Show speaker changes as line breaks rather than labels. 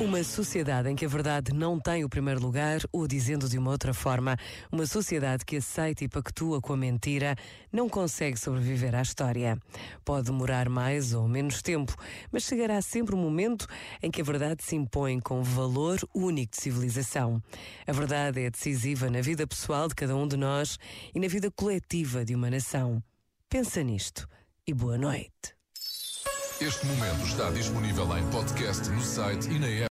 Uma sociedade em que a verdade não tem o primeiro lugar, ou dizendo de uma outra forma, uma sociedade que aceita e pactua com a mentira, não consegue sobreviver à história. Pode demorar mais ou menos tempo, mas chegará sempre um momento em que a verdade se impõe com valor único de civilização. A verdade é decisiva na vida pessoal de cada um de nós e na vida coletiva de uma nação. Pensa nisto e boa noite.
Este momento está disponível em podcast no site e na app.